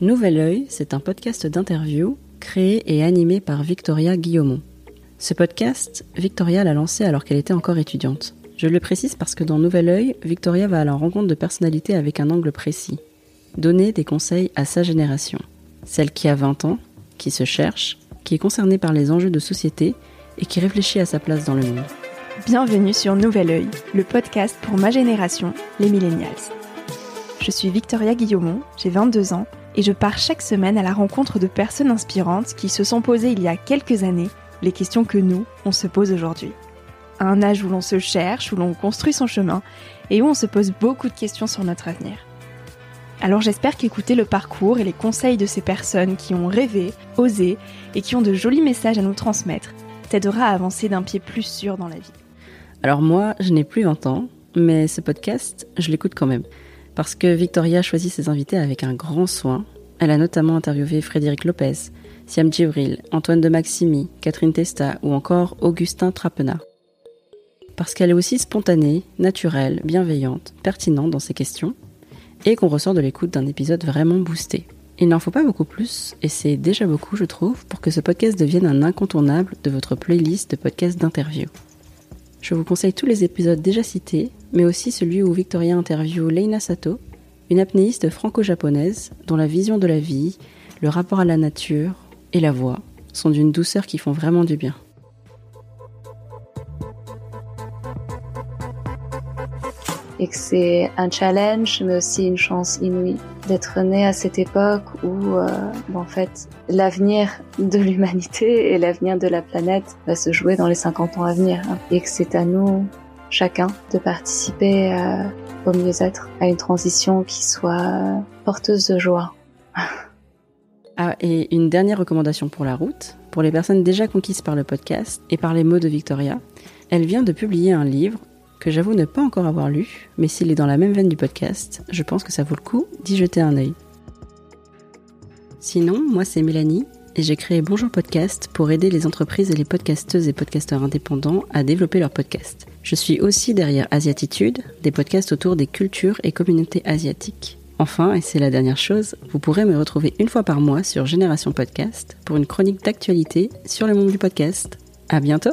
Nouvel Oeil, c'est un podcast d'interview créé et animé par Victoria Guillaumont. Ce podcast, Victoria l'a lancé alors qu'elle était encore étudiante. Je le précise parce que dans Nouvel Oeil, Victoria va à la rencontre de personnalités avec un angle précis. Donner des conseils à sa génération. Celle qui a 20 ans, qui se cherche, qui est concernée par les enjeux de société et qui réfléchit à sa place dans le monde. Bienvenue sur Nouvel Oeil, le podcast pour ma génération, les millennials. Je suis Victoria Guillaumont, j'ai 22 ans et je pars chaque semaine à la rencontre de personnes inspirantes qui se sont posées il y a quelques années les questions que nous, on se pose aujourd'hui. À un âge où l'on se cherche, où l'on construit son chemin et où on se pose beaucoup de questions sur notre avenir. Alors j'espère qu'écouter le parcours et les conseils de ces personnes qui ont rêvé, osé et qui ont de jolis messages à nous transmettre t'aidera à avancer d'un pied plus sûr dans la vie. Alors moi, je n'ai plus 20 ans, mais ce podcast, je l'écoute quand même. Parce que Victoria choisit ses invités avec un grand soin. Elle a notamment interviewé Frédéric Lopez, Siam Djibril, Antoine de Maximi, Catherine Testa ou encore Augustin Trapenard. Parce qu'elle est aussi spontanée, naturelle, bienveillante, pertinente dans ses questions, et qu'on ressort de l'écoute d'un épisode vraiment boosté. Il n'en faut pas beaucoup plus, et c'est déjà beaucoup, je trouve, pour que ce podcast devienne un incontournable de votre playlist de podcasts d'interview. Je vous conseille tous les épisodes déjà cités, mais aussi celui où Victoria interview Leina Sato, une apnéiste franco-japonaise dont la vision de la vie, le rapport à la nature et la voix sont d'une douceur qui font vraiment du bien. et que c'est un challenge, mais aussi une chance inouïe d'être né à cette époque où, euh, en fait, l'avenir de l'humanité et l'avenir de la planète va se jouer dans les 50 ans à venir, hein. et que c'est à nous, chacun, de participer euh, au mieux-être, à une transition qui soit porteuse de joie. Ah, et une dernière recommandation pour la route, pour les personnes déjà conquises par le podcast et par les mots de Victoria. Elle vient de publier un livre que j'avoue ne pas encore avoir lu, mais s'il est dans la même veine du podcast, je pense que ça vaut le coup d'y jeter un œil. Sinon, moi c'est Mélanie, et j'ai créé Bonjour Podcast pour aider les entreprises et les podcasteuses et podcasteurs indépendants à développer leur podcast. Je suis aussi derrière Asiatitude, des podcasts autour des cultures et communautés asiatiques. Enfin, et c'est la dernière chose, vous pourrez me retrouver une fois par mois sur Génération Podcast pour une chronique d'actualité sur le monde du podcast. À bientôt!